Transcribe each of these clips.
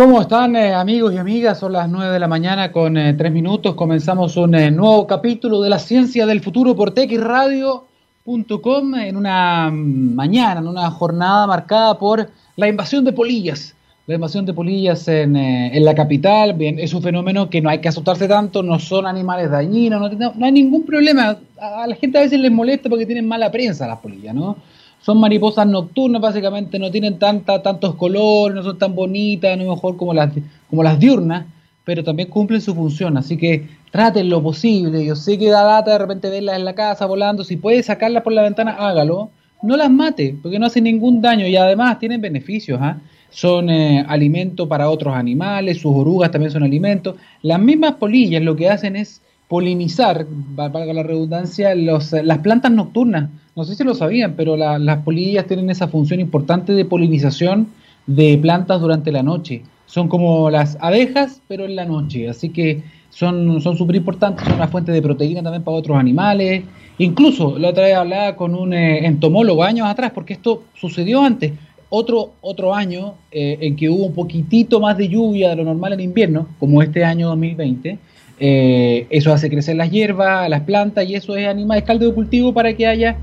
¿Cómo están eh, amigos y amigas? Son las 9 de la mañana con eh, 3 minutos. Comenzamos un eh, nuevo capítulo de la ciencia del futuro por texradio.com en una mm, mañana, en una jornada marcada por la invasión de polillas. La invasión de polillas en, eh, en la capital, bien, es un fenómeno que no hay que asustarse tanto, no son animales dañinos, no, no hay ningún problema. A, a la gente a veces les molesta porque tienen mala prensa las polillas, ¿no? Son mariposas nocturnas, básicamente no tienen tanta, tantos colores, no son tan bonitas, no mejor como las, como las diurnas, pero también cumplen su función, así que traten lo posible. Yo sé que da data de repente verlas en la casa volando, si puede sacarlas por la ventana, hágalo. No las mate, porque no hacen ningún daño y además tienen beneficios. ¿ah? Son eh, alimento para otros animales, sus orugas también son alimento. Las mismas polillas lo que hacen es polinizar, valga la redundancia, los, las plantas nocturnas. No sé si lo sabían, pero la, las polillas tienen esa función importante de polinización de plantas durante la noche. Son como las abejas, pero en la noche. Así que son súper importantes, son una fuente de proteína también para otros animales. Incluso la otra vez hablaba con un eh, entomólogo años atrás, porque esto sucedió antes. Otro, otro año eh, en que hubo un poquitito más de lluvia de lo normal en invierno, como este año 2020 eh, eso hace crecer las hierbas, las plantas y eso es animal, es caldo de cultivo para que haya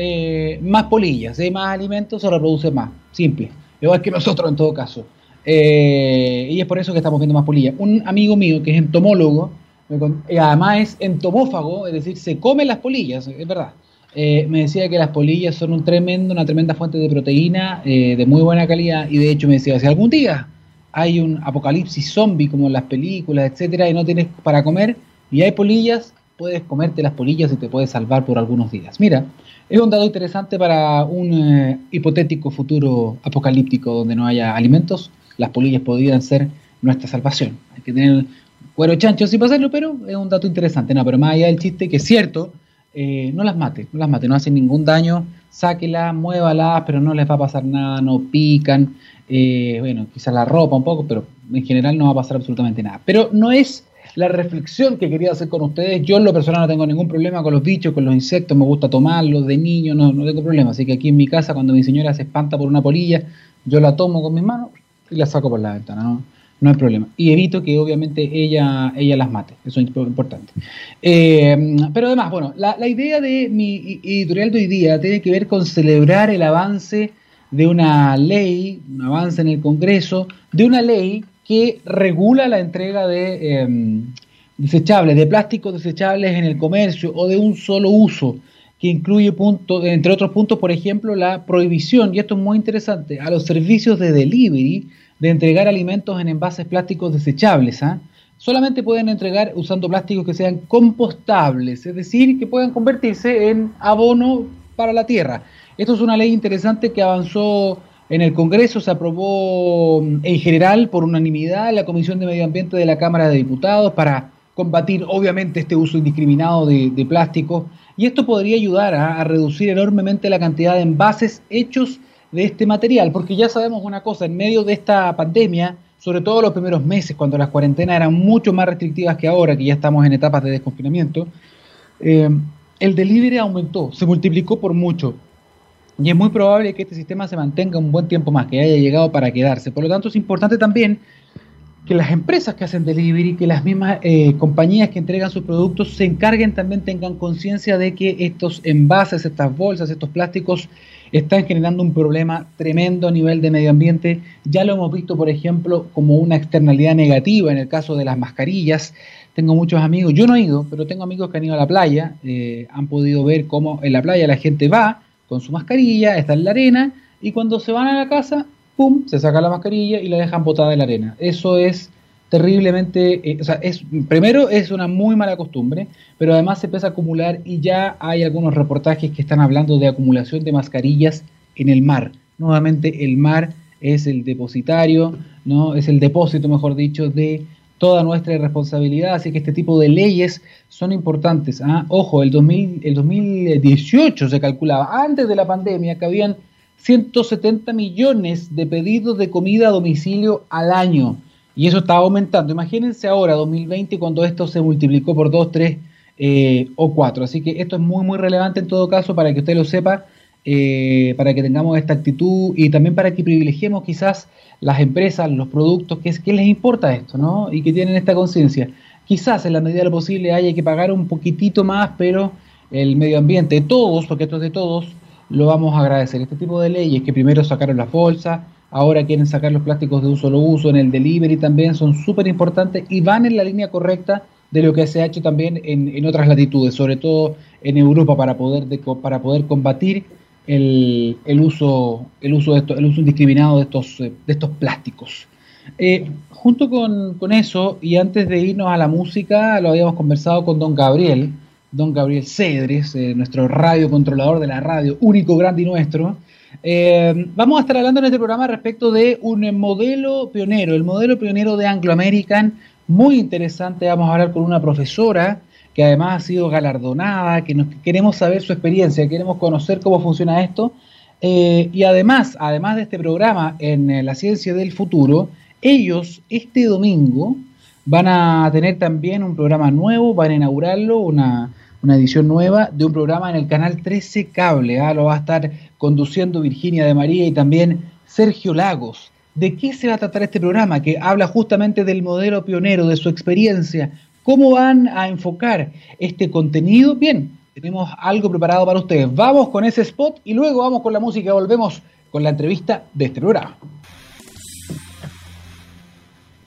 eh, más polillas, hay más alimentos, se reproduce más, simple, igual que nosotros en todo caso. Eh, y es por eso que estamos viendo más polillas. Un amigo mío que es entomólogo, además es entomófago, es decir, se come las polillas, es verdad. Eh, me decía que las polillas son un tremendo, una tremenda fuente de proteína de muy buena calidad y de hecho me decía, si algún día hay un apocalipsis zombie como en las películas, etcétera, y no tienes para comer y hay polillas, puedes comerte las polillas y te puedes salvar por algunos días. Mira, es un dato interesante para un eh, hipotético futuro apocalíptico donde no haya alimentos, las polillas podrían ser nuestra salvación. Hay que tener cuero chancho sin pasarlo, pero es un dato interesante. No, pero más allá del chiste, que es cierto, eh, no las mate, no las mate, no hacen ningún daño, sáquelas, muévalas, pero no les va a pasar nada, no pican, eh, bueno, quizás la ropa un poco, pero en general no va a pasar absolutamente nada. Pero no es la reflexión que quería hacer con ustedes. Yo en lo personal no tengo ningún problema con los bichos, con los insectos, me gusta tomarlos de niño, no, no tengo problema. Así que aquí en mi casa, cuando mi señora se espanta por una polilla, yo la tomo con mis manos y la saco por la ventana, ¿no? no hay problema. Y evito que obviamente ella, ella las mate, eso es importante. Eh, pero además, bueno, la, la, idea de mi editorial de hoy día tiene que ver con celebrar el avance de una ley, un avance en el Congreso, de una ley que regula la entrega de eh, desechables, de plásticos desechables en el comercio o de un solo uso, que incluye, punto, entre otros puntos, por ejemplo, la prohibición, y esto es muy interesante, a los servicios de delivery de entregar alimentos en envases plásticos desechables. ¿ah? Solamente pueden entregar usando plásticos que sean compostables, es decir, que puedan convertirse en abono para la tierra. Esto es una ley interesante que avanzó en el Congreso, se aprobó mm, en general por unanimidad la Comisión de Medio Ambiente de la Cámara de Diputados para combatir obviamente este uso indiscriminado de, de plásticos y esto podría ayudar a, a, reducir enormemente la cantidad de envases hechos de este material, porque ya sabemos una cosa, en medio de esta pandemia, sobre todo los primeros meses, cuando las cuarentenas eran mucho más restrictivas que ahora, que ya estamos en etapas de desconfinamiento, eh, el delivery aumentó, se multiplicó por mucho. Y es muy probable que este sistema se mantenga un buen tiempo más, que haya llegado para quedarse. Por lo tanto, es importante también que las empresas que hacen delivery, que las mismas eh, compañías que entregan sus productos se encarguen también, tengan conciencia de que estos envases, estas bolsas, estos plásticos están generando un problema tremendo a nivel de medio ambiente. Ya lo hemos visto, por ejemplo, como una externalidad negativa en el caso de las mascarillas. Tengo muchos amigos, yo no he ido, pero tengo amigos que han ido a la playa, eh, han podido ver cómo en la playa la gente va con su mascarilla, está en la arena, y cuando se van a la casa, ¡pum!, se saca la mascarilla y la dejan botada en la arena. Eso es terriblemente, eh, o sea, es, primero es una muy mala costumbre, pero además se empieza a acumular y ya hay algunos reportajes que están hablando de acumulación de mascarillas en el mar. Nuevamente el mar es el depositario, ¿no? Es el depósito, mejor dicho, de toda nuestra irresponsabilidad, así que este tipo de leyes son importantes. ¿ah? Ojo, el, 2000, el 2018 se calculaba, antes de la pandemia, que habían 170 millones de pedidos de comida a domicilio al año. Y eso está aumentando. Imagínense ahora, 2020, cuando esto se multiplicó por 2, 3 eh, o 4. Así que esto es muy, muy relevante en todo caso para que usted lo sepa. Eh, para que tengamos esta actitud y también para que privilegiemos quizás las empresas, los productos, que, es, que les importa esto, ¿no? Y que tienen esta conciencia. Quizás en la medida de lo posible haya que pagar un poquitito más, pero el medio ambiente, todos, porque esto es de todos, lo vamos a agradecer. Este tipo de leyes que primero sacaron la bolsa, ahora quieren sacar los plásticos de un solo uso, en el delivery también son súper importantes y van en la línea correcta de lo que se ha hecho también en, otras latitudes, sobre todo en Europa, para poder, para poder combatir el, uso, el, uso de el uso indiscriminado de estos, de estos plásticos. Eh, junto con, con, eso, y antes de irnos a la música, lo habíamos conversado con don Gabriel, don Gabriel Cedres, eh, nuestro radio controlador de la radio, único, grande y nuestro. Eh, vamos a estar hablando en este programa respecto de un modelo pionero, el modelo pionero de Anglo American, muy interesante. Vamos a hablar con una profesora que además ha sido galardonada, que nos, queremos saber su experiencia, queremos conocer cómo funciona esto. Eh, y además, además de este programa en la ciencia del futuro, ellos este domingo van a tener también un programa nuevo, van a inaugurarlo, una, una edición nueva de un programa en el canal 13 Cable. ¿ah? Lo va a estar conduciendo Virginia de María y también Sergio Lagos. ¿De qué se va a tratar este programa? Que habla justamente del modelo pionero, de su experiencia. ¿Cómo van a enfocar este contenido? Bien, tenemos algo preparado para ustedes. Vamos con ese spot y luego vamos con la música. Volvemos con la entrevista de este programa.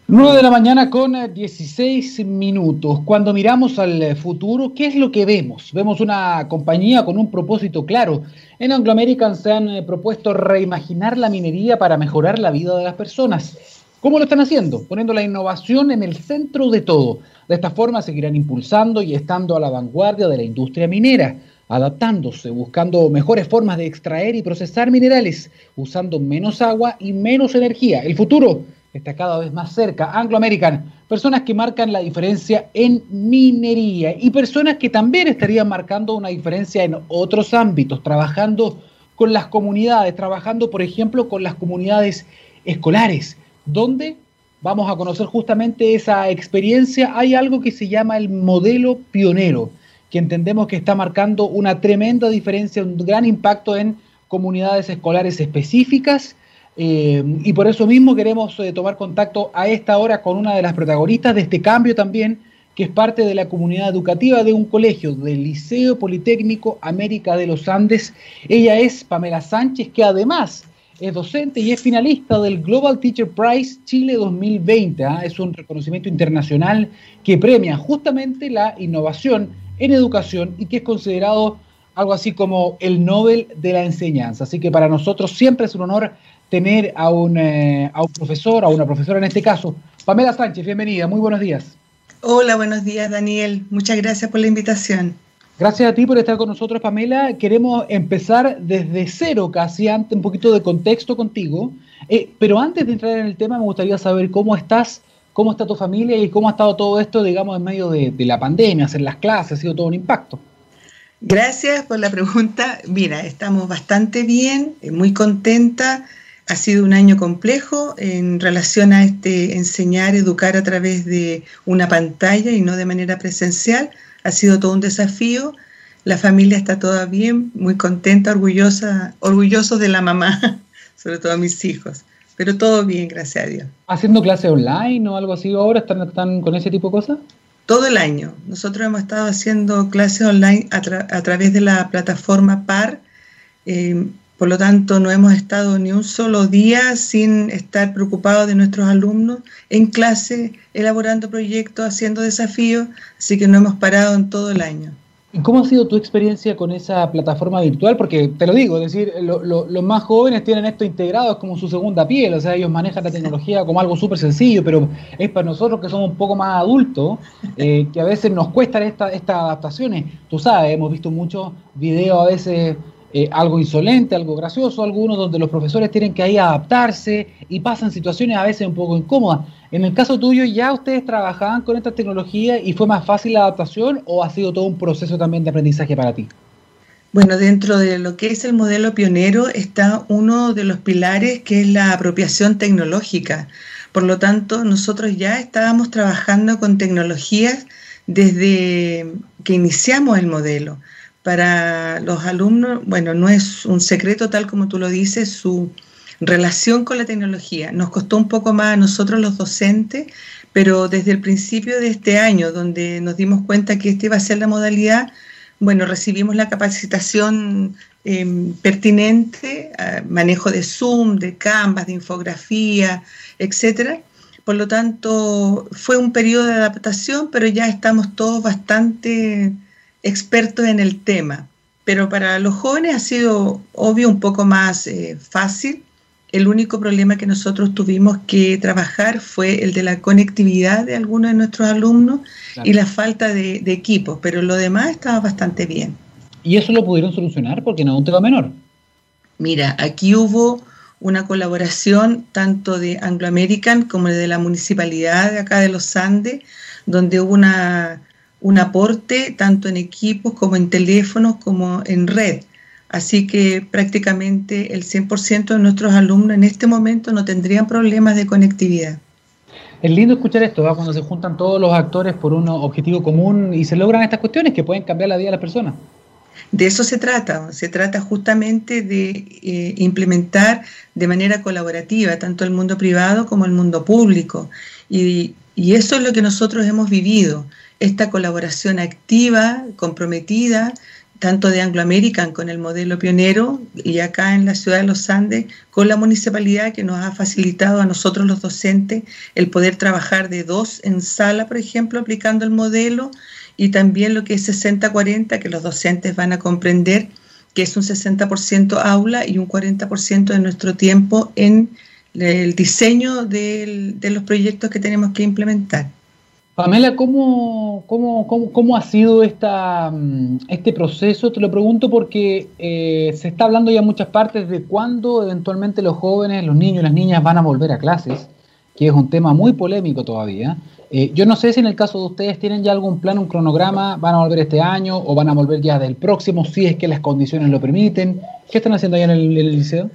9 de la mañana con 16 eh, minutos. Cuando miramos al eh, futuro, ¿qué es lo que vemos? Vemos una compañía con un propósito claro. En Anglo American se han eh, propuesto reimaginar la minería para mejorar la vida de las personas. ¿Cómo lo están haciendo? Poniendo la innovación en el centro de todo. De esta forma seguirán impulsando y estando a la vanguardia de la industria minera, adaptándose, buscando mejores formas de extraer y procesar minerales, usando menos agua y menos energía. El futuro está cada vez más cerca. Anglo American, personas que marcan la diferencia en minería y personas que también estarían marcando una diferencia en otros ámbitos, trabajando con las comunidades, trabajando, por ejemplo, con las comunidades escolares, donde vamos a conocer justamente esa experiencia. Hay algo que se llama el modelo pionero, que entendemos que está marcando una tremenda diferencia, un gran impacto en comunidades escolares específicas eh, y por eso mismo queremos eh, tomar contacto a esta hora con una de las protagonistas de este cambio también, que es parte de la comunidad educativa de un colegio, del Liceo Politécnico América de los Andes. Ella es Pamela Sánchez, que además es docente y es finalista del Global Teacher Prize Chile 2020. ¿ah? Es un reconocimiento internacional que premia justamente la innovación en educación y que es considerado algo así como el Nobel de la enseñanza. Así que para nosotros siempre es un honor tener a un, eh, a un profesor, a una profesora en este caso. Pamela Sánchez, bienvenida, muy buenos días. Hola, buenos días Daniel, muchas gracias por la invitación. Gracias a ti por estar con nosotros, Pamela. Queremos empezar desde cero, casi antes, un poquito de contexto contigo. Eh, pero antes de entrar en el tema, me gustaría saber cómo estás, cómo está tu familia y cómo ha estado todo esto, digamos, en medio de, de la pandemia, hacer las clases, ha sido todo un impacto. Gracias por la pregunta. Mira, estamos bastante bien, eh, muy contenta ha sido un año complejo en relación a este enseñar, educar a través de una pantalla y no de manera presencial. Ha sido todo un desafío. La familia está toda bien, muy contenta, orgullosa, orgullosos de la mamá, sobre todo mis hijos. Pero todo bien, gracias a Dios. ¿Haciendo clase online o algo así ahora? ¿Están, están con ese tipo de cosas? Todo el año. Nosotros hemos estado haciendo clases online a, través de la plataforma PAR. Eh, por lo tanto, no hemos estado ni un solo día sin estar preocupados de nuestros alumnos en clase, elaborando proyectos, haciendo desafíos, así que no hemos parado en todo el año. ¿Y cómo ha sido tu experiencia con esa plataforma virtual? Porque te lo digo, es decir, los más jóvenes tienen esto integrado, es como su segunda piel, o sea, ellos manejan la tecnología como algo súper sencillo, pero es para nosotros que somos un poco más adultos, eh, que a veces nos cuestan estas adaptaciones. Tú sabes, hemos visto muchos videos a veces eh, algo insolente, algo gracioso, algunos donde los profesores tienen que ahí adaptarse y pasan situaciones a veces un poco incómodas. En el caso tuyo, ¿ya ustedes trabajaban con esta tecnología y fue más fácil la adaptación o ha sido todo un proceso también de aprendizaje para ti? Bueno, dentro de lo que es el modelo pionero está uno de los pilares que es la apropiación tecnológica. Por lo tanto, nosotros ya estábamos trabajando con tecnologías desde que iniciamos el modelo para los alumnos, bueno, no es un secreto tal como tú lo dices, su relación con la tecnología. Nos costó un poco más a nosotros los docentes, pero desde el principio de este año, donde nos dimos cuenta que esta iba a ser la modalidad, bueno, recibimos la capacitación em, pertinente, manejo de Zoom, de Canvas, de infografía, etcétera. Por lo tanto, fue un periodo de adaptación, pero ya estamos todos bastante expertos en el tema. Pero para los jóvenes ha sido, obvio, un poco más eh, fácil. El único problema que nosotros tuvimos que trabajar fue el de la conectividad de algunos de nuestros alumnos y la falta de, de equipos, pero lo demás estaba bastante bien. ¿Y eso lo pudieron solucionar? Porque no es un tema menor. Mira, aquí hubo una colaboración tanto de Anglo American como de la municipalidad de acá de los Andes, donde hubo una, un aporte tanto en equipos como en teléfonos como en red. Así que prácticamente el 100% de nuestros alumnos en este momento no tendrían problemas de conectividad. Es lindo escuchar esto, cuando se juntan todos los actores por un objetivo común y se logran estas cuestiones que pueden cambiar la vida de las personas. De eso se trata, se trata justamente de eh, implementar de manera colaborativa tanto el mundo privado como el mundo público. Y, y eso es lo que nosotros hemos vivido, esta colaboración activa, comprometida, tanto de Anglo American con el modelo pionero y acá en la ciudad de Los Andes con la municipalidad que nos ha facilitado a nosotros los docentes el poder trabajar de dos en sala, por ejemplo, aplicando el modelo y también lo que es 60-40, que los docentes van a comprender que es un 60% aula y un 40% de nuestro tiempo en el diseño de los proyectos que tenemos que implementar. Pamela, ¿cómo, cómo, cómo, ha sido esta, mm, este proceso? Te lo pregunto porque eh, se está hablando ya en muchas partes de cuándo eventualmente los jóvenes, los niños y las niñas van a volver a clases, que es un tema muy polémico todavía. Eh, yo no sé si en el caso de ustedes tienen ya algún plan, un cronograma, van a volver este año o van a volver ya del próximo, si es que las condiciones lo permiten. ¿Qué están haciendo allá en el, liceo?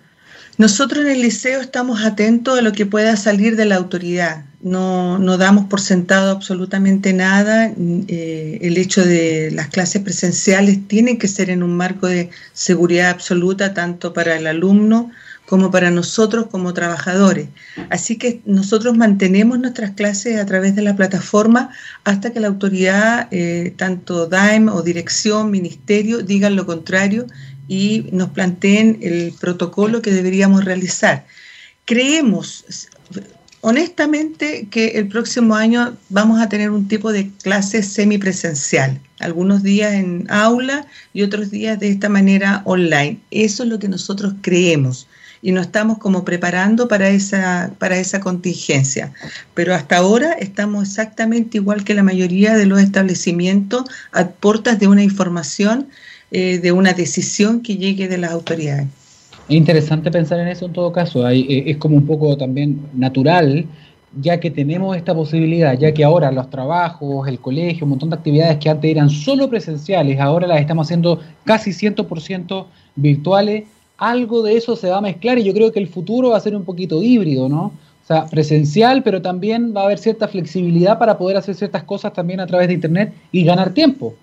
Nosotros en el liceo estamos atentos a lo que pueda salir de la autoridad. No, no damos por sentado absolutamente nada. Eh, el hecho de las clases presenciales tienen que ser en un marco de seguridad absoluta, tanto para el alumno como para nosotros como trabajadores. Así que nosotros mantenemos nuestras clases a través de la plataforma hasta que la autoridad, eh, tanto DAEM o dirección, ministerio, digan lo contrario y nos planteen el protocolo que deberíamos realizar. Creemos honestamente que el próximo año vamos a tener un tipo de clase semipresencial, algunos días en aula y otros días de esta manera online. Eso es lo que nosotros creemos y nos estamos como preparando para esa, para esa contingencia. Pero hasta ahora estamos exactamente igual que la mayoría de los establecimientos a puertas de una información, eh, de una decisión que llegue de las autoridades. Es interesante pensar en eso en todo caso. Eh, es como un poco también natural ya que tenemos esta posibilidad, ya que ahora los trabajos, el colegio, un montón de actividades que antes eran solo presenciales, ahora las estamos haciendo casi 100% virtuales algo de eso se va a mezclar y yo creo que el futuro va a ser un poquito híbrido, ¿no? O sea, presencial, pero también va a haber cierta flexibilidad para poder hacer ciertas cosas también a través de Internet y ganar tiempo.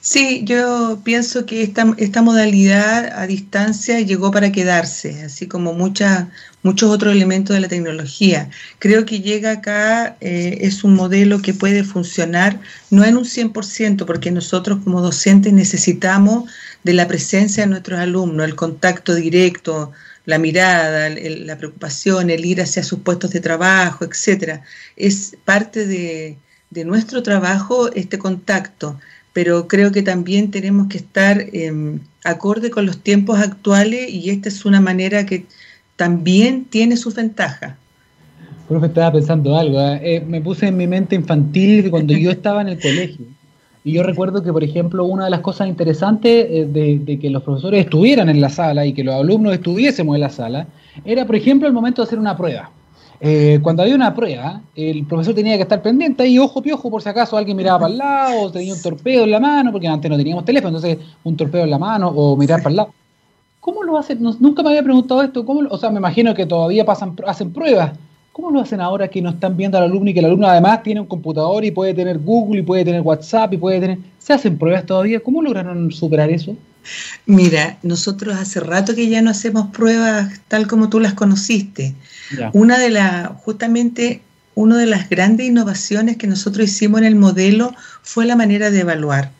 Sí, yo pienso que esta, esta modalidad a distancia llegó para quedarse, así como muchos otros elementos de la tecnología. Creo que llega acá, eh, es un modelo que puede funcionar, no en un 100%, porque nosotros como docentes necesitamos de la presencia de nuestros alumnos, el contacto directo, la mirada, la preocupación, el ir hacia sus puestos de trabajo, etcétera. Es parte de, nuestro trabajo este contacto, pero creo que también tenemos que estar eh, acorde con los tiempos actuales y esta es una manera que también tiene sus ventajas. Profe, estaba pensando algo. ¿eh? Eh, me puse en mi mente infantil cuando yo estaba en el colegio. Y yo recuerdo que, por ejemplo, una de las cosas interesantes eh, de, que los profesores estuvieran en la sala y que los alumnos estuviésemos en la sala, era, por ejemplo, el momento de hacer una prueba. Eh, cuando había una prueba, el profesor tenía que estar pendiente ahí, ojo piojo, por si acaso alguien miraba para el lado, o tenía un torpedo en la mano, porque antes no teníamos teléfono, entonces un torpedo en la mano o mirar para el lado. ¿Cómo lo hacen? nunca me había preguntado esto. ¿cómo o sea, me imagino que todavía pasan, hacen pruebas, ¿Cómo lo hacen ahora que no están viendo al alumno y que el alumno además tiene un computador y puede tener Google y puede tener WhatsApp y puede tener... ¿Se hacen pruebas todavía? ¿Cómo lograron superar eso? Mira, nosotros hace rato que ya no hacemos pruebas tal como tú las conociste. Una de las, justamente, una de las grandes innovaciones que nosotros hicimos en el modelo fue la manera de evaluar.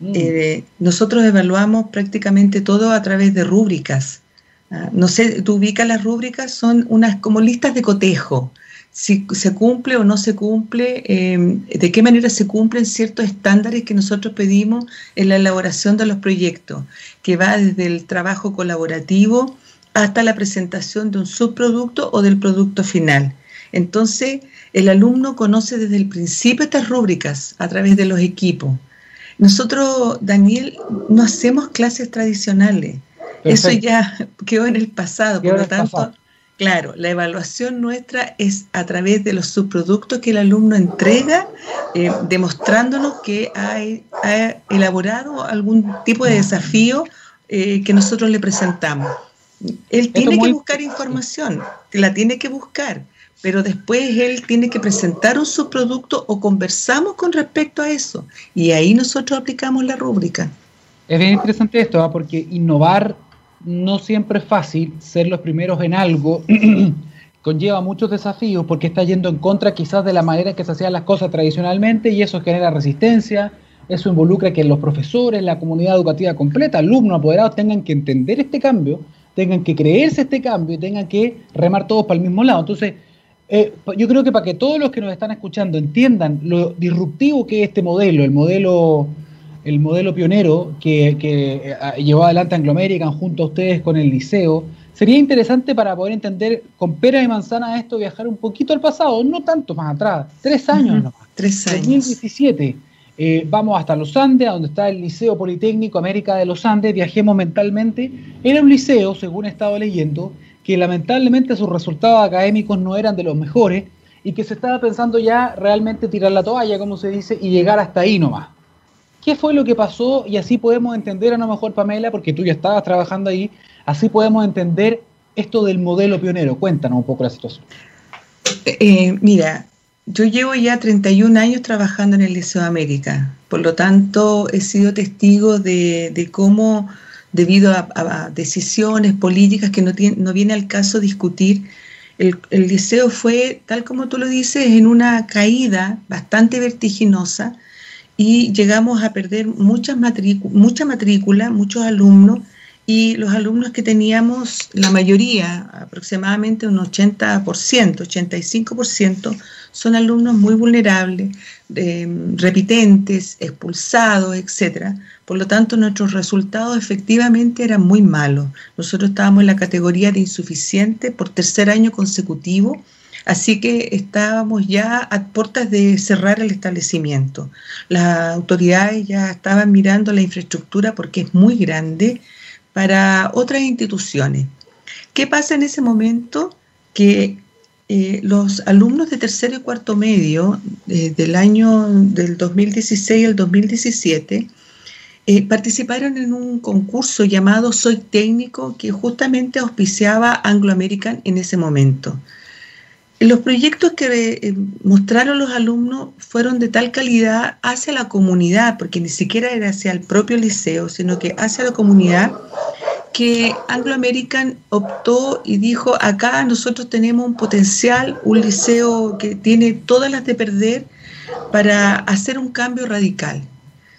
Mm. Eh, nosotros evaluamos prácticamente todo a través de rúbricas. Ah, no sé, tú ubicas las rúbricas, son unas como listas de cotejo. Si se cumple o no se cumple, em, de qué manera se cumplen ciertos estándares que nosotros pedimos en la elaboración de los proyectos, que va desde el trabajo colaborativo hasta la presentación de un subproducto o del producto final. Entonces, el alumno conoce desde el principio estas rúbricas a través de los equipos. Nosotros, Daniel, no hacemos clases tradicionales. Eso ya quedó en el pasado, por lo tanto, claro, la evaluación nuestra es a través de los subproductos que el alumno entrega, eh, demostrándonos que ha, elaborado algún tipo de desafío eh, que nosotros le presentamos. Él tiene que buscar información, la tiene que buscar, pero después él tiene que presentar un subproducto o conversamos con respecto a eso. Y ahí nosotros aplicamos la rúbrica. Es bien interesante esto, ¿ah? porque innovar no siempre es fácil, ser los primeros en algo conlleva muchos desafíos porque está yendo en contra quizás de la manera en que se hacían las cosas tradicionalmente y eso genera resistencia, eso involucra que los profesores, la comunidad educativa completa, alumnos, apoderados tengan que entender este cambio, tengan que creerse este cambio y tengan que remar todos para el mismo lado. Entonces, eh, yo creo que para que todos los que nos están escuchando entiendan lo disruptivo que es este modelo, el modelo el modelo pionero que, que eh, llevó adelante Anglo American junto a ustedes con el liceo. Sería interesante para poder entender con pera y manzana esto, viajar un poquito al pasado, no tanto más atrás, tres años nomás. Tres años. 2017. Eh, vamos hasta los Andes, donde está el Liceo Politécnico América de los Andes, viajemos mentalmente. Era un liceo, según he estado leyendo, que lamentablemente sus resultados académicos no eran de los mejores y que se estaba pensando ya realmente tirar la toalla, como se dice, y llegar hasta ahí nomás. ¿Qué fue lo que pasó? Y así podemos entender a lo mejor, Pamela, porque tú ya estabas trabajando ahí, así podemos entender esto del modelo pionero. Cuéntanos un poco la situación. Eh, mira, yo llevo ya 31 años trabajando en el Liceo de América, por lo tanto he sido testigo de, cómo, debido a, decisiones políticas que no, tiene, no viene al caso discutir, el, el, liceo fue, tal como tú lo dices, en una caída bastante vertiginosa y llegamos a perder muchas mucha matrícula, muchos alumnos, y los alumnos que teníamos, la mayoría, aproximadamente un 80%, 85%, son alumnos muy vulnerables, repitentes, expulsados, etc. Por lo tanto, nuestros resultados efectivamente eran muy malos. Nosotros estábamos en la categoría de insuficiente por tercer año consecutivo Así que estábamos ya a puertas de cerrar el establecimiento. Las autoridades ya estaban mirando la infraestructura porque es muy grande para otras instituciones. ¿Qué pasa en ese momento? Que eh, los alumnos de tercero y cuarto medio eh, del año del 2016 al 2017 eh, participaron en un concurso llamado Soy Técnico que justamente auspiciaba Anglo American en ese momento. Los proyectos que eh, mostraron los alumnos fueron de tal calidad hacia la comunidad, porque ni siquiera era hacia el propio liceo, sino que hacia la comunidad, que Anglo American optó y dijo, acá nosotros tenemos un potencial, un liceo que tiene todas las de perder para hacer un cambio radical.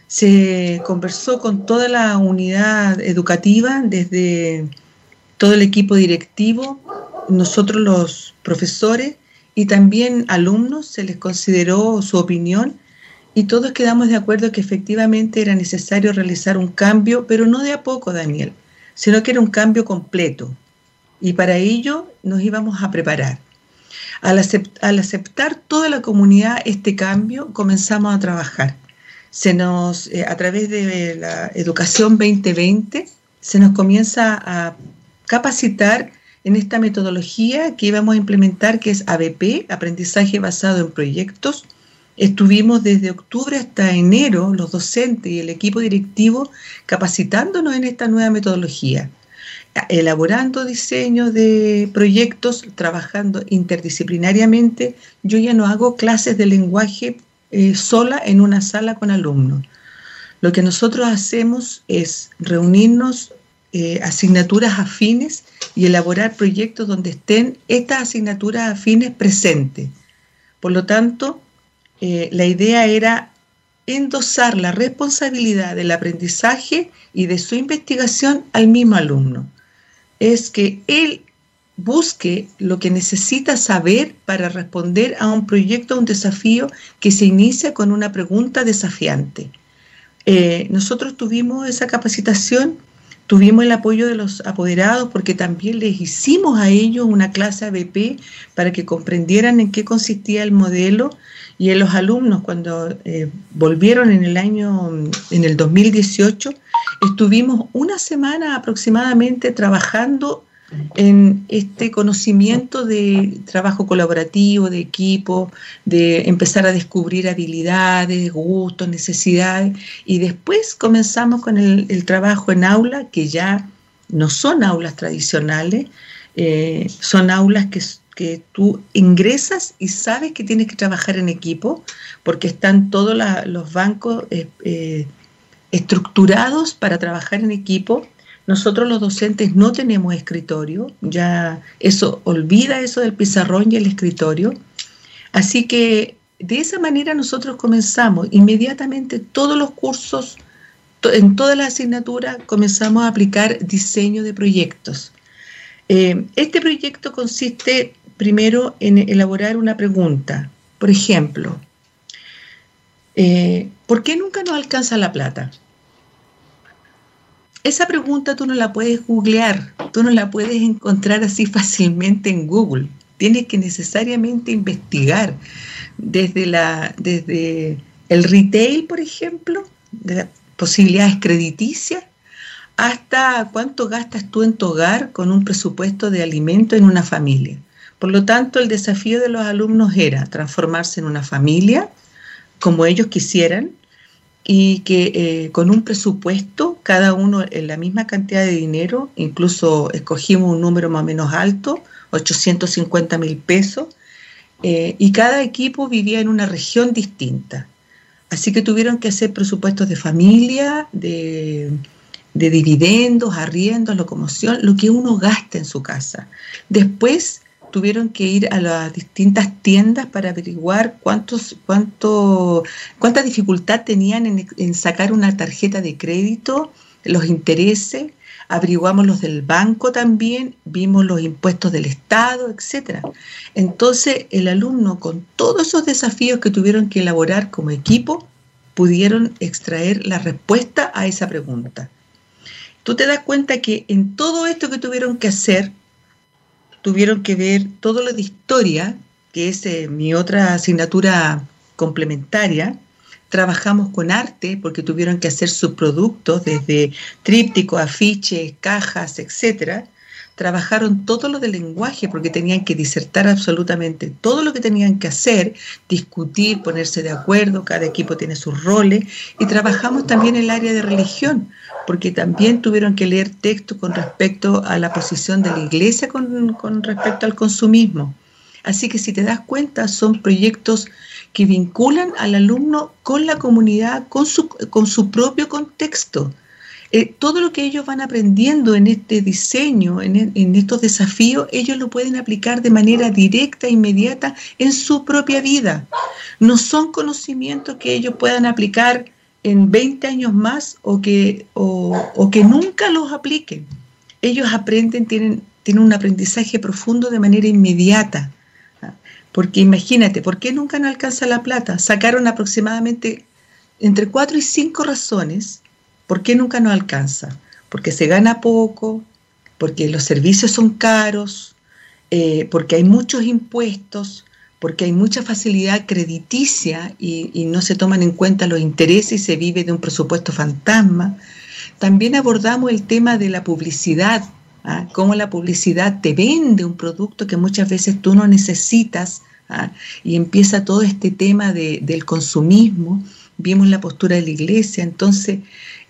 Se conversó con toda la unidad educativa, desde todo el equipo directivo, nosotros los profesores y también alumnos se les consideró su opinión y todos quedamos de acuerdo que efectivamente era necesario realizar un cambio, pero no de a poco, Daniel, sino que era un cambio completo. Y para ello nos íbamos a preparar. Al, aceptar toda la comunidad este cambio, comenzamos a trabajar. Se nos, eh, a través de la educación 2020, se nos comienza a capacitar en esta metodología que íbamos a implementar, que es ABP, Aprendizaje Basado en Proyectos. Estuvimos desde octubre hasta enero, los docentes y el equipo directivo, capacitándonos en esta nueva metodología. elaborando diseños de proyectos, trabajando interdisciplinariamente. Yo ya no hago clases de lenguaje eh, sola en una sala con alumnos. Lo que nosotros hacemos es reunirnos eh, asignaturas afines y elaborar proyectos donde estén estas asignaturas afines presentes. Por lo tanto, eh, la idea era endosar la responsabilidad del aprendizaje y de su investigación al mismo alumno. Es que él busque lo que necesita saber para responder a un proyecto, a un desafío que se inicia con una pregunta desafiante. Eh, nosotros tuvimos esa capacitación, tuvimos el apoyo de los apoderados porque también les hicimos a ellos una clase ABP para que comprendieran en qué consistía el modelo y en los alumnos. Cuando eh, volvieron en el año, en el 2018, estuvimos una semana aproximadamente trabajando en este conocimiento de trabajo colaborativo, de equipo, de empezar a descubrir habilidades, gustos, necesidades, y después comenzamos con el, trabajo en aula, que ya no son aulas tradicionales, eh, son aulas que, que, tú ingresas y sabes que tienes que trabajar en equipo, porque están todos los bancos eh, eh, estructurados para trabajar en equipo nosotros los docentes no tenemos escritorio, ya eso olvida eso del pizarrón y el escritorio. Así que de esa manera nosotros comenzamos inmediatamente todos los cursos, en toda la asignatura comenzamos a aplicar diseño de proyectos. Eh, este proyecto consiste primero en elaborar una pregunta. Por ejemplo, eh, ¿por qué nunca nos alcanza la plata? Esa pregunta tú no la puedes googlear, tú no la puedes encontrar así fácilmente en Google. Tienes que necesariamente investigar desde, la, desde el retail, por ejemplo, de posibilidades crediticias, hasta cuánto gastas tú en tu hogar con un presupuesto de alimento en una familia. Por lo tanto, el desafío de los alumnos era transformarse en una familia como ellos quisieran, y que eh, con un presupuesto, cada uno en la misma cantidad de dinero, incluso escogimos un número más o menos alto, 850 mil pesos, eh, y cada equipo vivía en una región distinta. Así que tuvieron que hacer presupuestos de familia, de, de dividendos, arriendos, locomoción, lo que uno gasta en su casa. Después tuvieron que ir a las distintas tiendas para averiguar cuántos, cuánto, cuánta dificultad tenían en, sacar una tarjeta de crédito, los intereses, averiguamos los del banco también, vimos los impuestos del Estado, etc. Entonces, el alumno, con todos esos desafíos que tuvieron que elaborar como equipo, pudieron extraer la respuesta a esa pregunta. Tú te das cuenta que en todo esto que tuvieron que hacer, tuvieron que ver todo lo de historia, que es eh, mi otra asignatura complementaria. Trabajamos con arte porque tuvieron que hacer sus productos desde trípticos, afiches, cajas, etcétera. Trabajaron todo lo del lenguaje porque tenían que disertar absolutamente todo lo que tenían que hacer, discutir, ponerse de acuerdo, cada equipo tiene sus roles. Y trabajamos también el área de religión porque también tuvieron que leer textos con respecto a la posición de la iglesia con, respecto al consumismo. Así que si te das cuenta, son proyectos que vinculan al alumno con la comunidad, con su, con su propio contexto. Eh, todo lo que ellos van aprendiendo en este diseño, en, en, estos desafíos, ellos lo pueden aplicar de manera directa, inmediata, en su propia vida. No son conocimientos que ellos puedan aplicar en 20 años más o que, o, que nunca los apliquen. Ellos aprenden, tienen, tienen un aprendizaje profundo de manera inmediata. Porque imagínate, ¿por qué nunca no alcanza la plata? Sacaron aproximadamente entre 4 y 5 razones por qué nunca no alcanza. Porque se gana poco, porque los servicios son caros, eh, porque hay muchos impuestos, porque hay mucha facilidad crediticia y, no se toman en cuenta los intereses y se vive de un presupuesto fantasma. También abordamos el tema de la publicidad, ¿ah? cómo la publicidad te vende un producto que muchas veces tú no necesitas ¿ah? y empieza todo este tema del consumismo. Vimos la postura de la iglesia, entonces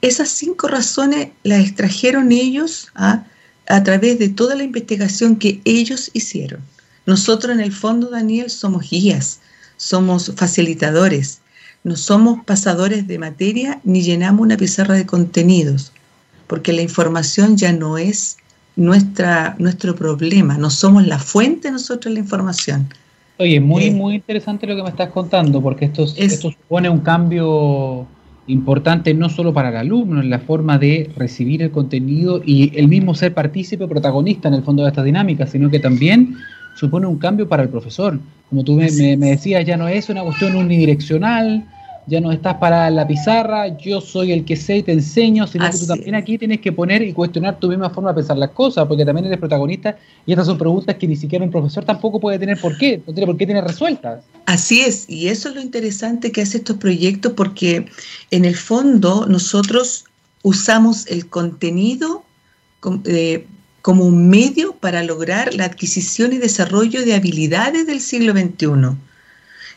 esas cinco razones las extrajeron ellos ¿ah? a través de toda la investigación que ellos hicieron. Nosotros en el fondo, Daniel, somos guías, somos facilitadores, no somos pasadores de materia ni llenamos una pizarra de contenidos, porque la información ya no es nuestra, nuestro problema, no somos la fuente nosotros de la información. Oye, muy, eh, muy interesante lo que me estás contando, porque esto, esto supone un cambio importante no solo para el alumno en la forma de recibir el contenido y el mismo ser partícipe, protagonista en el fondo de esta dinámica, sino que también supone un cambio para el profesor. Como tú me, me decías, ya no es una cuestión unidireccional, ya no estás para la pizarra, yo soy el que sé y te enseño, sino que tú también aquí tienes que poner y cuestionar tu misma forma de pensar las cosas, porque también eres protagonista y estas son preguntas que ni siquiera un profesor tampoco puede tener por qué, no tiene por qué tener resueltas. Así es, y eso es lo interesante que hace estos proyectos, porque en el fondo nosotros usamos el contenido eh, como un medio para lograr la adquisición y desarrollo de habilidades del siglo XXI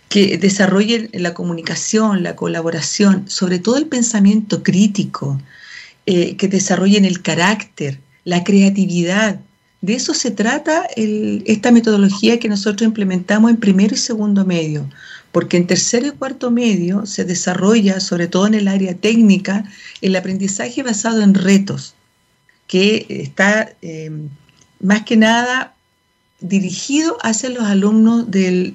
que desarrollen la comunicación, la colaboración, sobre todo el pensamiento crítico, eh, que desarrollen el carácter, la creatividad. De eso se trata esta metodología que nosotros implementamos en primero y segundo medio, porque en tercero y cuarto medio se desarrolla, sobre todo en el área técnica, el aprendizaje basado en retos, que está eh, más que nada dirigido hacia los alumnos del,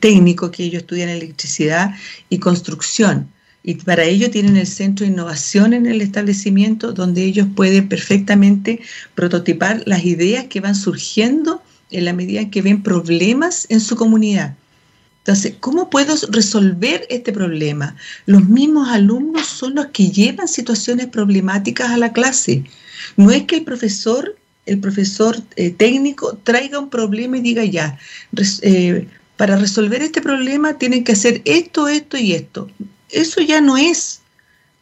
técnico que ellos estudian electricidad y construcción. Y para ello tienen el centro de innovación en el establecimiento donde ellos pueden perfectamente prototipar las ideas que van surgiendo en la medida en que ven problemas en su comunidad. Entonces, ¿cómo puedo resolver este problema? Los mismos alumnos son los que llevan situaciones problemáticas a la clase. No es que el profesor el profesor eh, técnico traiga un problema y diga ya, eh, para resolver este problema tienen que hacer esto, esto y esto. Eso ya no es,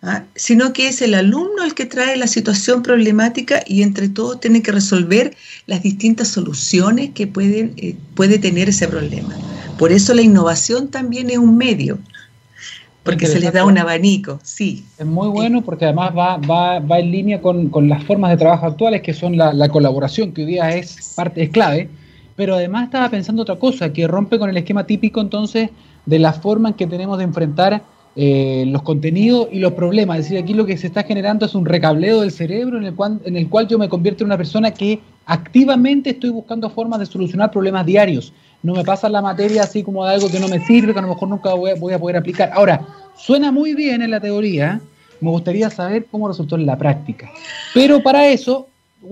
¿ah? sino que es el alumno el que trae la situación problemática y entre todos tiene que resolver las distintas soluciones que eh, puede tener ese problema. Por eso la innovación también es un medio. Porque se les da un abanico, sí. Es muy bueno porque además va, va, va en línea con, las formas de trabajo actuales, que son la, colaboración, que hoy día es parte, es clave. Pero además estaba pensando otra cosa, que rompe con el esquema típico entonces de la forma en que tenemos de enfrentar eh, los contenidos y los problemas. Es decir, aquí lo que se está generando es un recableo del cerebro en el, cual, en el cual yo me convierto en una persona que activamente estoy buscando formas de solucionar problemas diarios no me pasa la materia así como de algo que no me sirve, que a lo mejor nunca voy a, poder aplicar. Ahora, suena muy bien en la teoría, me gustaría saber cómo resultó en la práctica. Pero para eso,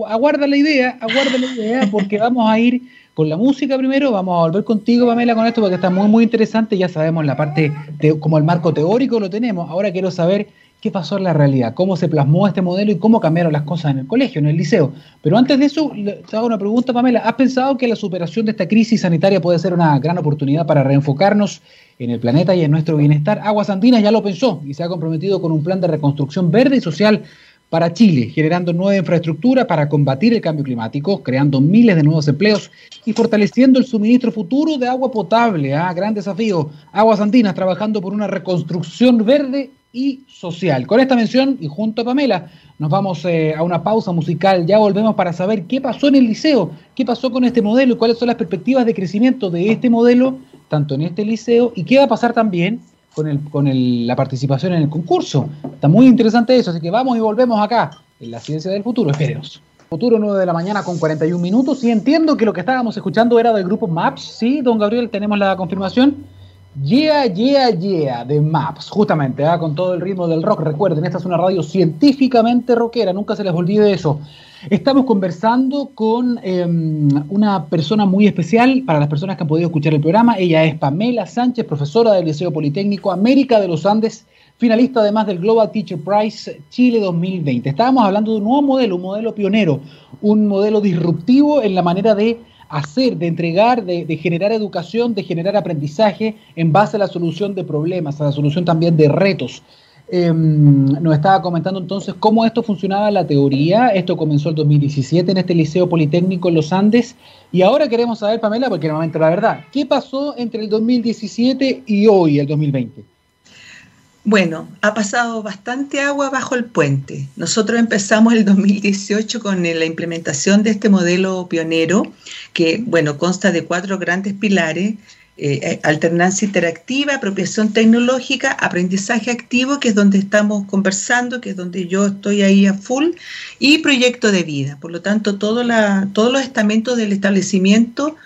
aguarda la idea, aguarda la idea, porque vamos a ir con la música primero, vamos a volver contigo, Pamela, con esto, porque está muy, muy interesante, ya sabemos la parte, de, como el marco teórico lo tenemos, ahora quiero saber qué pasó en la realidad, cómo se plasmó este modelo y cómo cambiaron las cosas en el colegio, en el liceo. Pero antes de eso, te hago una pregunta, Pamela. ¿Has pensado que la superación de esta crisis sanitaria puede ser una gran oportunidad para reenfocarnos en el planeta y en nuestro bienestar? Aguas Andinas ya lo pensó y se ha comprometido con un plan de reconstrucción verde y social para Chile, generando nueva infraestructura para combatir el cambio climático, creando miles de nuevos empleos y fortaleciendo el suministro futuro de agua potable. ¿ah? Gran desafío. Aguas Andinas trabajando por una reconstrucción verde y social. Con esta mención y junto a Pamela nos vamos eh, a una pausa musical. Ya volvemos para saber qué pasó en el liceo, qué pasó con este modelo y cuáles son las perspectivas de crecimiento de este modelo, tanto en este liceo, y qué va a pasar también con, el, con el, la participación en el concurso. Está muy interesante eso, así que vamos y volvemos acá en la ciencia del futuro. Esperemos. Futuro 9 de la mañana con 41 minutos. Y entiendo que lo que estábamos escuchando era del grupo Maps. Sí, don Gabriel, tenemos la confirmación. Yeah, yeah, yeah, de Maps, justamente, ¿ah? con todo el ritmo del rock. Recuerden, esta es una radio científicamente rockera, nunca se les olvide eso. Estamos conversando con em, una persona muy especial para las personas que han podido escuchar el programa. Ella es Pamela Sánchez, profesora del Liceo Politécnico América de los Andes, finalista además del Global Teacher Prize Chile 2020. Estábamos hablando de un nuevo modelo, un modelo pionero, un modelo disruptivo en la manera de hacer, de entregar, de, generar educación, de generar aprendizaje en base a la solución de problemas, a la solución también de retos. Em, nos estaba comentando entonces cómo esto funcionaba la teoría. Esto comenzó el 2017 en este Liceo Politécnico en los Andes. Y ahora queremos saber, Pamela, porque normalmente la verdad, ¿qué pasó entre el 2017 y hoy, el 2020? Bueno, ha pasado bastante agua bajo el puente. Nosotros empezamos el 2018 con la implementación de este modelo pionero, que, bueno, consta de cuatro grandes pilares. Eh, eh, alternancia interactiva, apropiación tecnológica, aprendizaje activo, que es donde estamos conversando, que es donde yo estoy ahí a full, y proyecto de vida. Por lo tanto, todos los estamentos del establecimiento eh,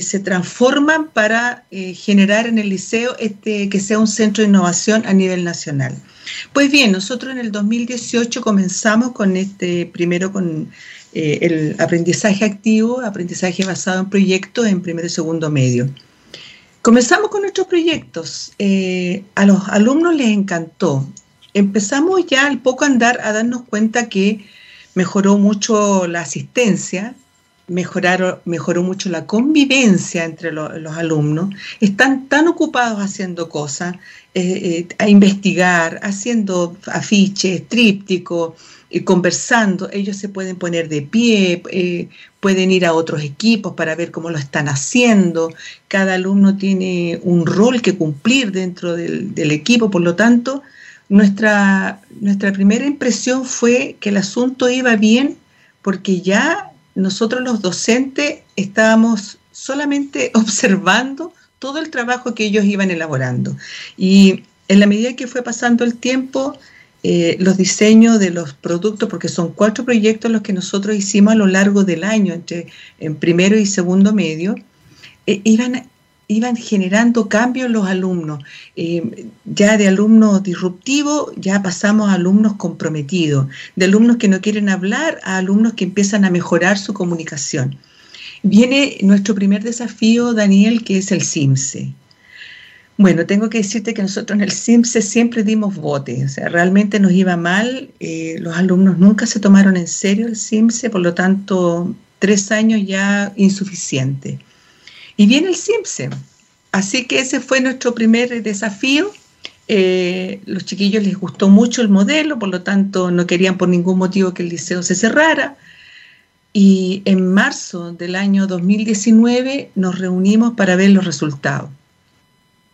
se transforman para eh, generar en el liceo este, que sea un centro de innovación a nivel nacional. Pues bien, nosotros en el 2018 comenzamos con este, primero con eh, el aprendizaje activo, aprendizaje basado en proyectos en primero y segundo medio. Comenzamos con nuestros proyectos. a los alumnos les encantó. Empezamos ya al poco andar a darnos cuenta que mejoró mucho la asistencia, mejoraron, mejoró mucho la convivencia entre los alumnos, están tan ocupados haciendo cosas, eh, eh, a investigar, haciendo afiches, trípticos, eh, conversando, ellos se pueden poner de pie, pueden ir a otros equipos para ver cómo lo están haciendo, cada alumno tiene un rol que cumplir dentro del, del equipo, por lo tanto, nuestra, nuestra primera impresión fue que el asunto iba bien porque ya nosotros los docentes estábamos solamente observando todo el trabajo que ellos iban elaborando. Y en la medida que fue pasando el tiempo, eh, los diseños de los productos, porque son cuatro proyectos los que nosotros hicimos a lo largo del año, entre en primero y segundo medio, eh, iban iban generando cambios los alumnos. Eh, ya de alumnos disruptivos, ya pasamos a alumnos comprometidos, de alumnos que no quieren hablar a alumnos que empiezan a mejorar su comunicación. Viene nuestro primer desafío, Daniel, que es el CIMSE. Bueno, tengo que decirte que nosotros en el CIMSE siempre dimos bote, o sea, realmente nos iba mal, eh, los alumnos nunca se tomaron en serio el CIMSE, por lo tanto, tres años ya insuficiente. Y viene el CIMSE. Así que ese fue nuestro primer desafío. Eh, los chiquillos les gustó mucho el modelo, por lo tanto no querían por ningún motivo que el liceo se cerrara. Y en marzo del año 2019 nos reunimos para ver los resultados.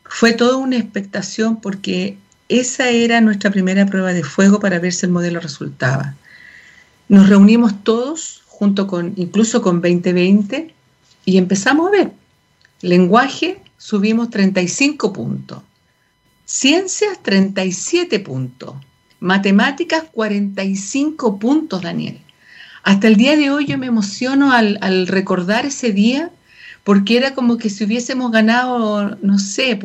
Fue toda una expectación porque esa era nuestra primera prueba de fuego para ver si el modelo resultaba. Nos reunimos todos, junto con, incluso con 2020, y empezamos a ver Lenguaje subimos 35 puntos. Ciencias 37 puntos. Matemáticas 45 puntos, Daniel. Hasta el día de hoy yo me emociono al, recordar ese día porque era como que si hubiésemos ganado, no sé,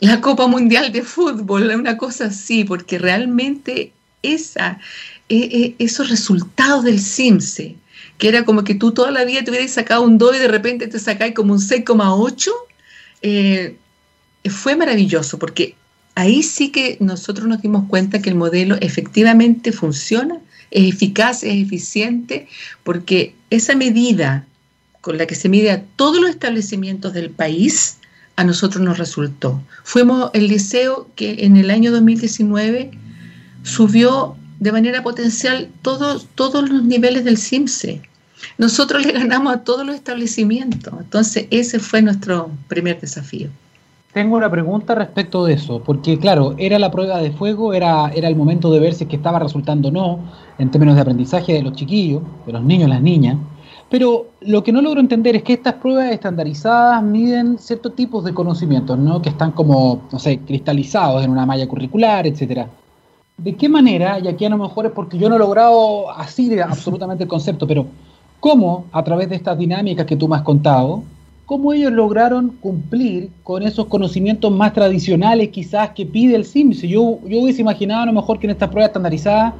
la Copa Mundial de Fútbol, una cosa así, porque realmente esa, e, e, esos resultados del CIMSE, que era como que tú toda la vida te hubieras sacado un 2 y de repente te sacáis como un 6,8, eh, fue maravilloso porque ahí sí que nosotros nos dimos cuenta que el modelo efectivamente funciona, es eficaz, es eficiente, porque esa medida con la que se mide a todos los establecimientos del país, a nosotros nos resultó. Fuimos el liceo que en el año 2019 subió de manera potencial todos, todos los niveles del CIMSE. Nosotros le ganamos a todos los establecimientos. Entonces, ese fue nuestro primer desafío. Tengo una pregunta respecto de eso, porque claro, era la prueba de fuego, era, era el momento de ver si estaba resultando o no, en términos de aprendizaje de los chiquillos, de los niños las niñas. Pero lo que no logro entender es que estas pruebas estandarizadas miden ciertos tipos de conocimientos, ¿no? Que están como, no sé, cristalizados en una malla curricular, etcétera. ¿De qué manera, y aquí a lo mejor es porque yo no he logrado así absolutamente el concepto, pero cómo a través de estas dinámicas que tú me has contado, cómo ellos lograron cumplir con esos conocimientos más tradicionales quizás que pide el SIMS? Yo, yo hubiese imaginado a lo mejor que en estas pruebas estandarizadas,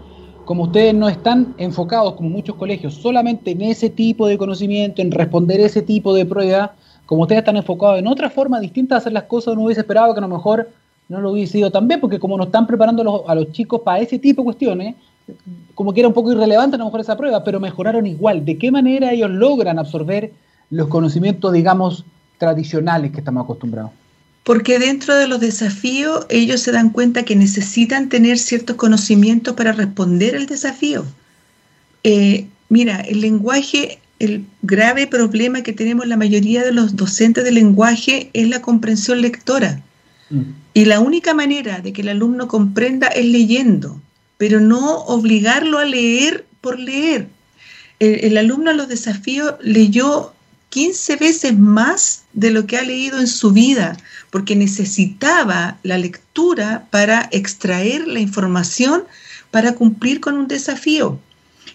como ustedes no están enfocados como muchos colegios solamente en ese tipo de conocimiento, en responder ese tipo de pruebas, como ustedes están enfocados en otra forma distinta de hacer las cosas, no hubiese esperado que a lo mejor no lo hubiese ido tan bien, porque como no están preparando a los, chicos para ese tipo de cuestiones, como que era un poco irrelevante a lo mejor esa prueba, pero mejoraron igual. ¿De qué manera ellos logran absorber los conocimientos, digamos, tradicionales que estamos acostumbrados? Porque dentro de los desafíos ellos se dan cuenta que necesitan tener ciertos conocimientos para responder al desafío. Eh, mira, el lenguaje, el grave problema que tenemos la mayoría de los docentes de lenguaje es la comprensión lectora. Mm. Y la única manera de que el alumno comprenda es leyendo, pero no obligarlo a leer por leer. El, alumno a los desafíos leyó 15 veces más de lo que ha leído en su vida, porque necesitaba la lectura para extraer la información para cumplir con un desafío.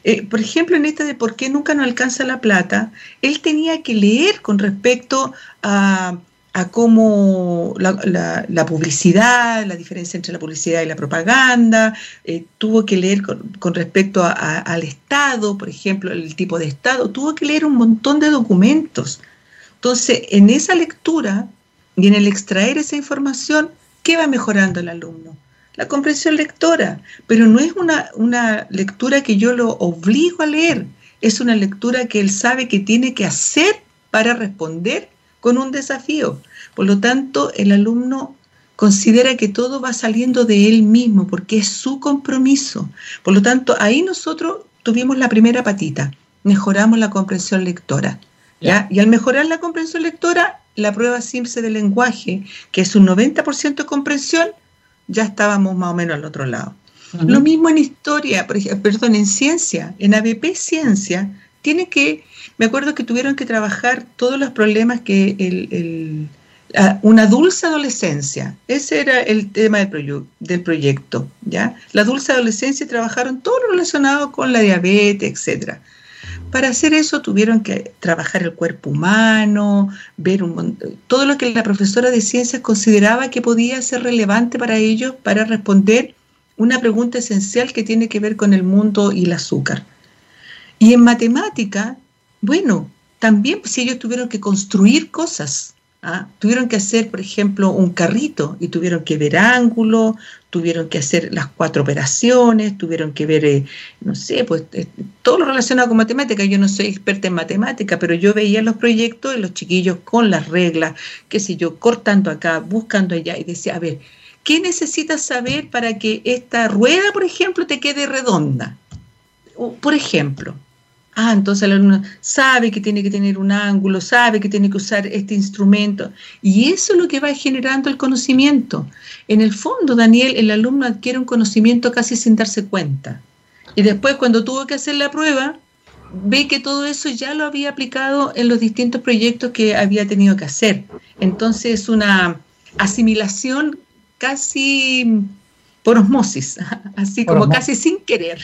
Eh, por ejemplo, en esta de por qué nunca nos alcanza la plata, él tenía que leer con respecto a a cómo la, publicidad, la diferencia entre la publicidad y la propaganda, eh, tuvo que leer con, respecto al Estado, por ejemplo, el tipo de Estado, tuvo que leer un montón de documentos. Entonces, en esa lectura y en el extraer esa información, ¿qué va mejorando el alumno? La comprensión lectora, pero no es una, una lectura que yo lo obligo a leer, es una lectura que él sabe que tiene que hacer para responder con un desafío. Por lo tanto, el alumno considera que todo va saliendo de él mismo porque es su compromiso. Por lo tanto, ahí nosotros tuvimos la primera patita, mejoramos la comprensión lectora. ¿ya? Y al mejorar la comprensión lectora, la prueba SIMSE del lenguaje, que es un 90% de comprensión, ya estábamos más o menos al otro lado. Lo mismo en historia, perdón, en ciencia, en ABP Ciencia, tiene que me acuerdo que tuvieron que trabajar todos los problemas que el, una dulce adolescencia, ese era el tema del, proyecto, ¿ya? La dulce adolescencia trabajaron todo lo relacionado con la diabetes, etcétera. Para hacer eso tuvieron que trabajar el cuerpo humano, ver todo lo que la profesora de ciencias consideraba que podía ser relevante para ellos para responder una pregunta esencial que tiene que ver con el mundo y el azúcar. Y en matemática bueno, también pues, si ellos tuvieron que construir cosas, ¿ah? tuvieron que hacer, por ejemplo, un carrito y tuvieron que ver ángulos, tuvieron que hacer las cuatro operaciones, tuvieron que ver, eh, no sé, pues eh, todo lo relacionado con matemática. Yo no soy experta en matemática, pero yo veía los proyectos de los chiquillos con las reglas, qué sé yo, cortando acá, buscando allá y decía, a ver, ¿qué necesitas saber para que esta rueda, por ejemplo, te quede redonda? Por ejemplo, Ah, entonces el alumno sabe que tiene que tener un ángulo, sabe que tiene que usar este instrumento. Y eso es lo que va generando el conocimiento. En el fondo, Daniel, el alumno adquiere un conocimiento casi sin darse cuenta. Y después, cuando tuvo que hacer la prueba, ve que todo eso ya lo había aplicado en los distintos proyectos que había tenido que hacer. Entonces, es una asimilación casi por osmosis, así como casi sin querer.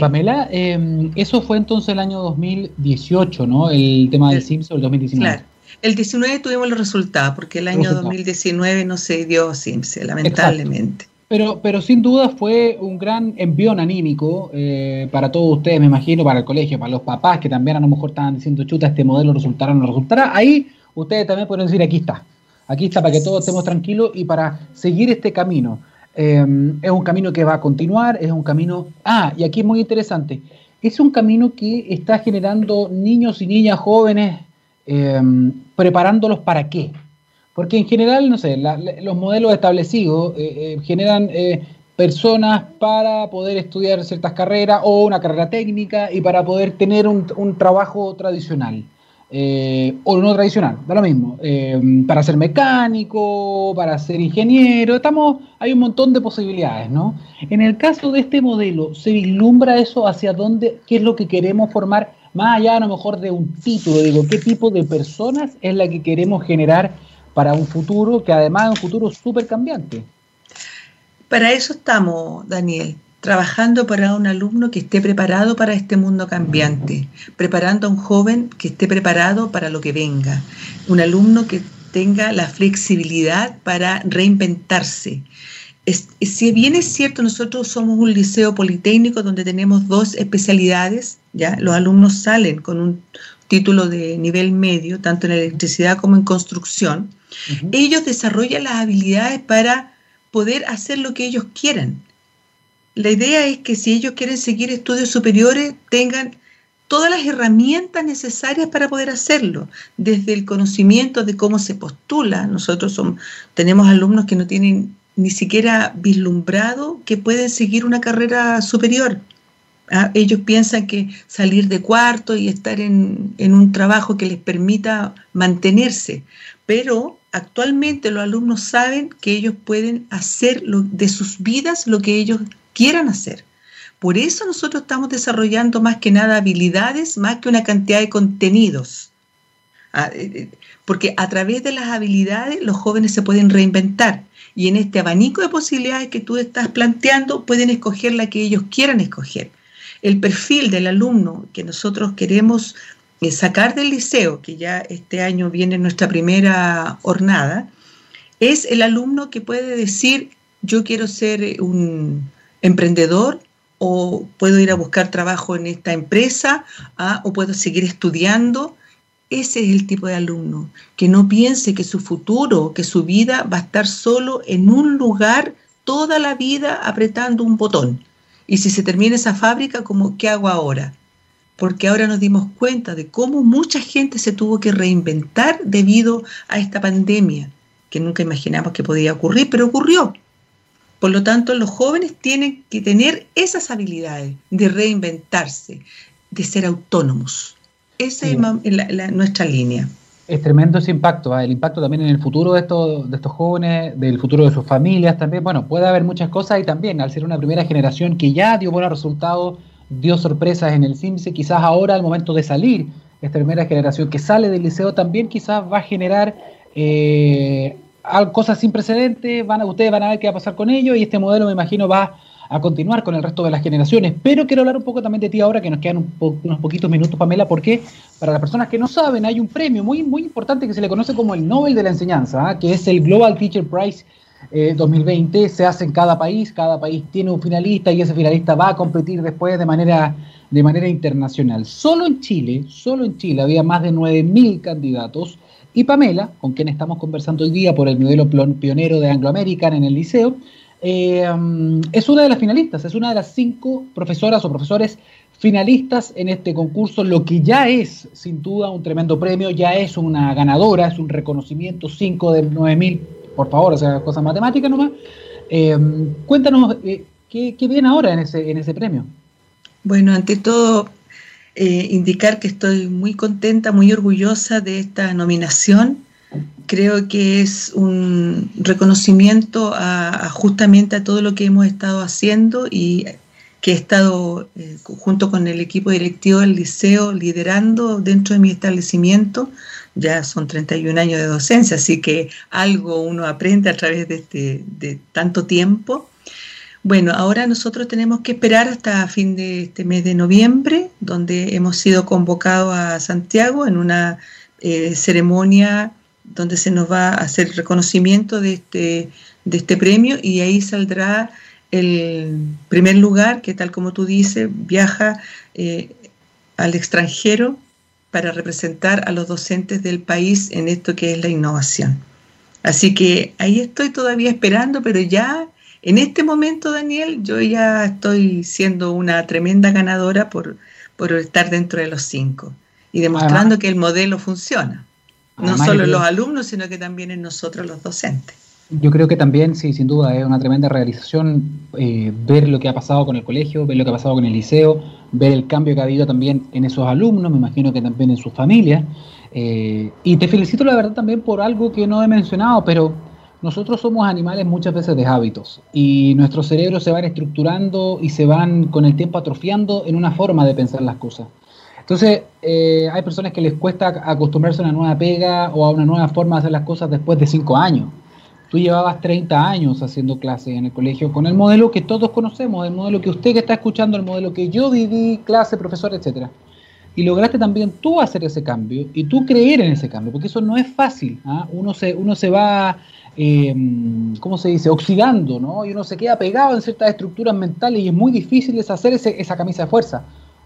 Pamela, em, eso fue entonces el año 2018, ¿no? El tema del Simpson, el 2019. Claro. El 19 tuvimos los resultados, porque el año 2019 no se dio Simpson, lamentablemente. Pero, pero sin duda fue un gran envión anímico eh, para todos ustedes, me imagino, para el colegio, para los papás que también a lo mejor estaban diciendo, chuta, este modelo resultará o no resultará. Ahí ustedes también pueden decir, aquí está, aquí está para que todos estemos tranquilos y para seguir este camino. Em, es un camino que va a continuar, es un camino... Ah, y aquí es muy interesante, es un camino que está generando niños y niñas jóvenes, em, preparándolos para qué. Porque en general, no sé, los modelos establecidos eh, eh, generan eh, personas para poder estudiar ciertas carreras o una carrera técnica y para poder tener un trabajo tradicional. Eh, o no tradicional, da lo mismo, eh, para ser mecánico, para ser ingeniero, estamos, hay un montón de posibilidades, ¿no? En el caso de este modelo, ¿se vislumbra eso hacia dónde, qué es lo que queremos formar, más allá a lo mejor de un título, digo, qué tipo de personas es la que queremos generar para un futuro, que además es un futuro súper cambiante? Para eso estamos, Daniel, trabajando para un alumno que esté preparado para este mundo cambiante, preparando a un joven que esté preparado para lo que venga, un alumno que tenga la flexibilidad para reinventarse. si bien es cierto, nosotros somos un liceo politécnico donde tenemos dos especialidades, ya los alumnos salen con un título de nivel medio, tanto en electricidad como en construcción, ellos desarrollan las habilidades para poder hacer lo que ellos quieran la idea es que si ellos quieren seguir estudios superiores, tengan todas las herramientas necesarias para poder hacerlo, desde el conocimiento de cómo se postula. Nosotros tenemos alumnos que no tienen ni siquiera vislumbrado que pueden seguir una carrera superior. Ah, ellos piensan que salir de cuarto y estar en, en un trabajo que les permita mantenerse, pero actualmente los alumnos saben que ellos pueden hacer de sus vidas lo que ellos quieran hacer. Por eso nosotros estamos desarrollando más que nada habilidades, más que una cantidad de contenidos. Ah, eh, eh, porque a través de las habilidades los jóvenes se pueden reinventar y en este abanico de posibilidades que tú estás planteando pueden escoger la que ellos quieran escoger. El perfil del alumno que nosotros queremos eh, sacar del liceo, que ya este año viene nuestra primera jornada, es el alumno que puede decir yo quiero ser un emprendedor o puedo ir a buscar trabajo en esta empresa ah, o puedo seguir estudiando. Ese es el tipo de alumno, que no piense que su futuro, que su vida va a estar solo en un lugar toda la vida apretando un botón. Y si se termina esa fábrica, como, ¿qué hago ahora? Porque ahora nos dimos cuenta de cómo mucha gente se tuvo que reinventar debido a esta pandemia, que nunca imaginamos que podía ocurrir, pero ocurrió. Por lo tanto, los jóvenes tienen que tener esas habilidades de reinventarse, de ser autónomos. Esa es nuestra línea. Es tremendo ese impacto, ¿ah? el impacto también en el futuro de estos, de estos jóvenes, del futuro de sus familias también. Bueno, puede haber muchas cosas y también al ser una primera generación que ya dio buenos resultados, dio sorpresas en el CIMSE, quizás ahora al momento de salir, esta primera generación que sale del liceo también quizás va a generar eh, cosas sin precedentes, van a, ustedes van a ver qué va a pasar con ellos y este modelo me imagino va a continuar con el resto de las generaciones. Pero quiero hablar un poco también de ti ahora, que nos quedan unos poquitos minutos, Pamela, porque para las personas que no saben, hay un premio muy, muy importante que se le conoce como el Nobel de la Enseñanza, ¿ah? que es el Global Teacher Prize 2020. Eh, se hace en cada país, cada país tiene un finalista y ese finalista va a competir después de manera, de manera internacional. Solo en Chile, solo en Chile había más de 9.000 candidatos y Pamela, con quien estamos conversando hoy día por el modelo pionero de Anglo American en el liceo, eh, es una de las finalistas, es una de las cinco profesoras o profesores finalistas en este concurso, lo que ya es sin duda un tremendo premio, ya es una ganadora, es un reconocimiento, 5 de 9 mil, por favor, o sea, cosas matemáticas nomás. Eh, cuéntanos, eh, ¿qué, ¿qué, viene ahora en ese, en ese premio? Bueno, ante todo, eh, indicar que estoy muy contenta, muy orgullosa de esta nominación. Creo que es un reconocimiento a, justamente a todo lo que hemos estado haciendo y que he estado eh, junto con el equipo directivo del liceo liderando dentro de mi establecimiento. Ya son 31 años de docencia, así que algo uno aprende a través de, este, de tanto tiempo. Bueno, ahora nosotros tenemos que esperar hasta fin de este mes de noviembre, donde hemos sido convocados a Santiago en una eh, ceremonia donde se nos va a hacer reconocimiento de este, de este premio y ahí saldrá el primer lugar que tal como tú dices, viaja eh, al extranjero para representar a los docentes del país en esto que es la innovación. Así que ahí estoy todavía esperando, pero ya en este momento, Daniel, yo ya estoy siendo una tremenda ganadora por, estar dentro de los cinco y demostrando que el modelo funciona. No solo en los alumnos, sino que también en nosotros los docentes. Yo creo que también, sí, sin duda, es una tremenda realización eh, ver lo que ha pasado con el colegio, ver lo que ha pasado con el liceo, ver el cambio que ha habido también en esos alumnos, me imagino que también en sus familias. Eh, y te felicito, la verdad, también por algo que no he mencionado, pero nosotros somos animales muchas veces de hábitos y nuestros cerebros se van estructurando y se van con el tiempo atrofiando en una forma de pensar las cosas. Entonces, eh, hay personas que les cuesta acostumbrarse a una nueva pega o a una nueva forma de hacer las cosas después de cinco años. Tú llevabas 30 años haciendo clases en el colegio con el modelo que todos conocemos, el modelo que usted que está escuchando, el modelo que yo viví, clase, profesor, etcétera. Y lograste también tú hacer ese cambio y tú creer en ese cambio, porque eso no es fácil. ¿ah? Uno, se, uno se va eh, ¿cómo se dice?, oxidando, ¿no? Y uno se queda pegado en ciertas estructuras mentales y es muy difícil deshacer ese, esa camisa de fuerza.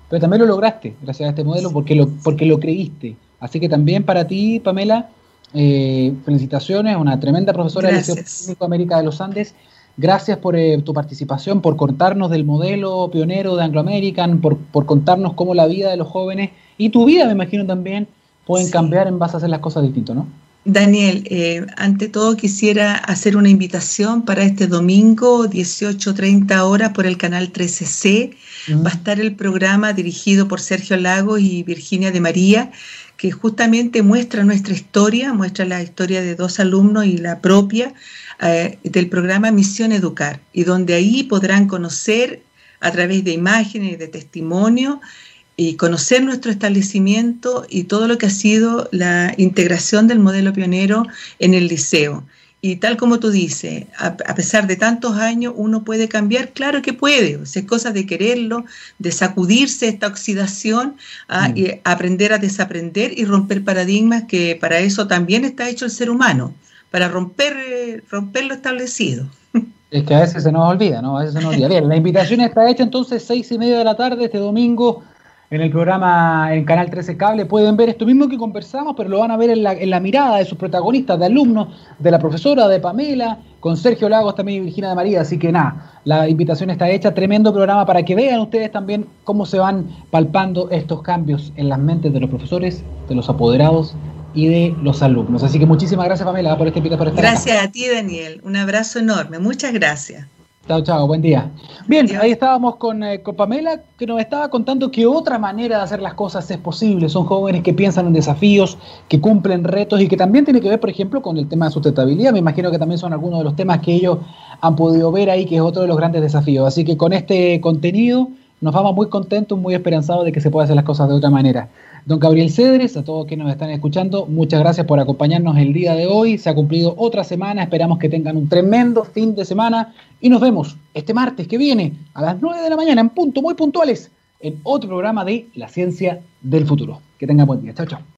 Pero también lo lograste gracias a este modelo porque lo, porque lo creíste. Así que también para ti, Pamela, eh, felicitaciones, una tremenda profesora del Liceo Técnico América de los Andes. Gracias por eh, tu participación, por contarnos del modelo pionero de Anglo American, por, por, contarnos cómo la vida de los jóvenes y tu vida, me imagino también, pueden cambiar en base a hacer las cosas distintas, ¿no? Daniel, eh, ante todo quisiera hacer una invitación para este domingo, 18.30 horas, por el canal 13C. Va a estar el programa dirigido por Sergio Lagos y Virginia de María, que justamente muestra nuestra historia, muestra la historia de dos alumnos y la propia eh, del programa Misión Educar, y donde ahí podrán conocer a través de imágenes y de testimonio y conocer nuestro establecimiento y todo lo que ha sido la integración del modelo pionero en el liceo. Y tal como tú dices, a, pesar de tantos años, uno puede cambiar, claro que puede, o es cosa de quererlo, de sacudirse esta oxidación, a, mm. y aprender a desaprender y romper paradigmas, que para eso también está hecho el ser humano, para romper, romper lo establecido. Es que a veces se nos olvida, ¿no? A veces se nos olvida. Bien, la invitación está hecha entonces seis y media de la tarde este domingo en el programa en Canal 13 Cable pueden ver esto mismo que conversamos, pero lo van a ver en la, mirada de sus protagonistas, de alumnos, de la profesora, de Pamela, con Sergio Lagos también y Virginia de María. Así que nada, la invitación está hecha, tremendo programa para que vean ustedes también cómo se van palpando estos cambios en las mentes de los profesores, de los apoderados y de los alumnos. Así que muchísimas gracias Pamela por este invitación. Gracias a ti Daniel, un abrazo enorme, muchas gracias. Chao, chao, buen día. Bien, ahí estábamos eh, con, Pamela, que nos estaba contando que otra manera de hacer las cosas es posible. Son jóvenes que piensan en desafíos, que cumplen retos y que también tiene que ver, por ejemplo, con el tema de sustentabilidad. Me imagino que también son algunos de los temas que ellos han podido ver ahí, que es otro de los grandes desafíos. Así que con este contenido nos vamos muy contentos, muy esperanzados de que se pueda hacer las cosas de otra manera. Don Gabriel Cedres, a todos quienes nos están escuchando, muchas gracias por acompañarnos el día de hoy. Se ha cumplido otra semana, esperamos que tengan un tremendo fin de semana y nos vemos este martes que viene a las 9 de la mañana en punto, muy puntuales, en otro programa de La Ciencia del Futuro. Que tengan buen día. Chao, chao.